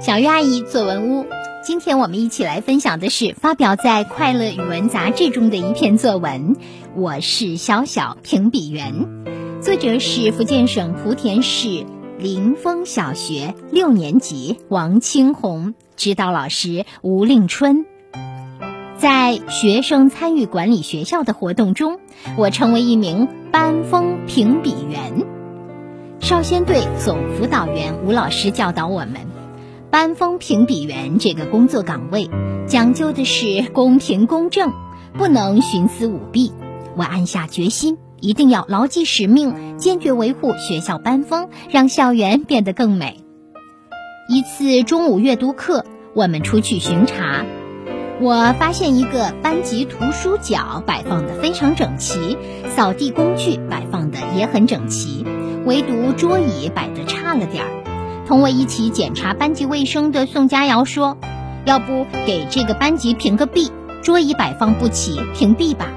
小鱼阿姨作文屋，今天我们一起来分享的是发表在《快乐语文》杂志中的一篇作文。我是小小评比员，作者是福建省莆田市临风小学六年级王清红，指导老师吴令春。在学生参与管理学校的活动中，我成为一名班风评比员。少先队总辅导员吴老师教导我们。班风评比员这个工作岗位，讲究的是公平公正，不能徇私舞弊。我暗下决心，一定要牢记使命，坚决维护学校班风，让校园变得更美。一次中午阅读课，我们出去巡查，我发现一个班级图书角摆放的非常整齐，扫地工具摆放的也很整齐，唯独桌椅摆的差了点儿。同我一起检查班级卫生的宋佳瑶说：“要不给这个班级评个 B，桌椅摆放不齐，评 B 吧。”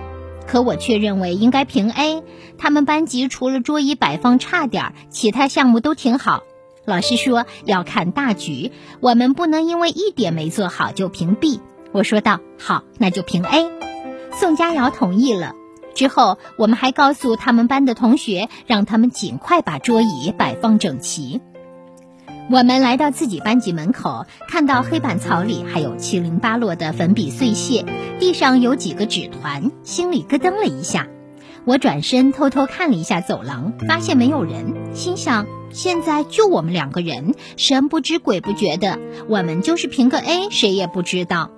可我却认为应该评 A。他们班级除了桌椅摆放差点，其他项目都挺好。老师说要看大局，我们不能因为一点没做好就评 B。我说道：“好，那就评 A。”宋佳瑶同意了。之后，我们还告诉他们班的同学，让他们尽快把桌椅摆放整齐。我们来到自己班级门口，看到黑板槽里还有七零八落的粉笔碎屑，地上有几个纸团，心里咯噔了一下。我转身偷偷看了一下走廊，发现没有人，心想现在就我们两个人，神不知鬼不觉的，我们就是评个 A，谁也不知道。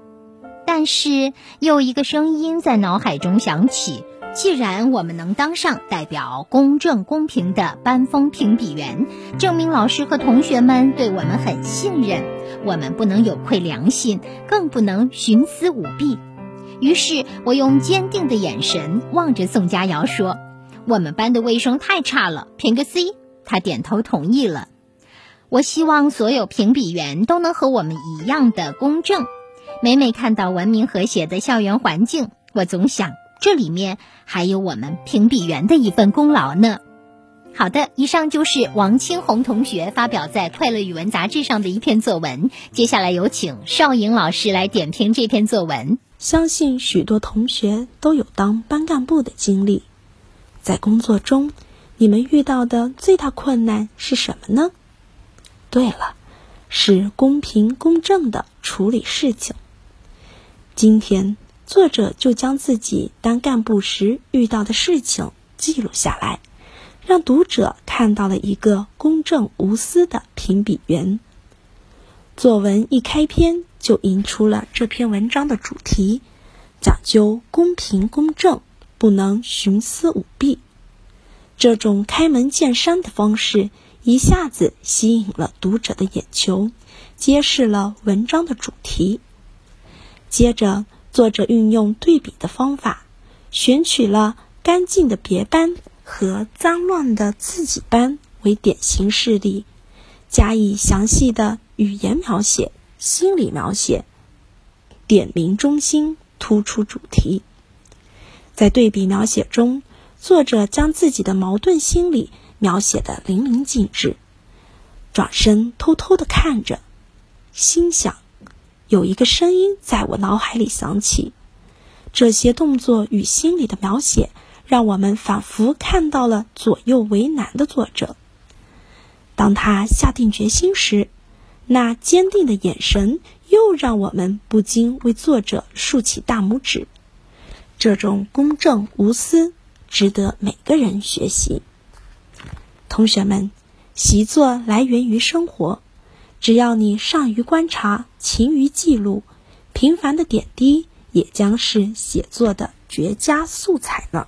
但是又一个声音在脑海中响起。既然我们能当上代表公正公平的班风评比员，证明老师和同学们对我们很信任，我们不能有愧良心，更不能徇私舞弊。于是我用坚定的眼神望着宋佳瑶说：“我们班的卫生太差了，评个 C。”他点头同意了。我希望所有评比员都能和我们一样的公正。每每看到文明和谐的校园环境，我总想。这里面还有我们评比员的一份功劳呢。好的，以上就是王清红同学发表在《快乐语文》杂志上的一篇作文。接下来有请邵颖老师来点评这篇作文。相信许多同学都有当班干部的经历，在工作中，你们遇到的最大困难是什么呢？对了，是公平公正的处理事情。今天。作者就将自己当干部时遇到的事情记录下来，让读者看到了一个公正无私的评比员。作文一开篇就引出了这篇文章的主题，讲究公平公正，不能徇私舞弊。这种开门见山的方式一下子吸引了读者的眼球，揭示了文章的主题。接着。作者运用对比的方法，选取了干净的别班和脏乱的自己班为典型事例，加以详细的语言描写、心理描写，点明中心，突出主题。在对比描写中，作者将自己的矛盾心理描写的淋漓尽致，转身偷偷的看着，心想。有一个声音在我脑海里响起，这些动作与心理的描写，让我们仿佛看到了左右为难的作者。当他下定决心时，那坚定的眼神又让我们不禁为作者竖起大拇指。这种公正无私，值得每个人学习。同学们，习作来源于生活。只要你善于观察，勤于记录，平凡的点滴也将是写作的绝佳素材呢。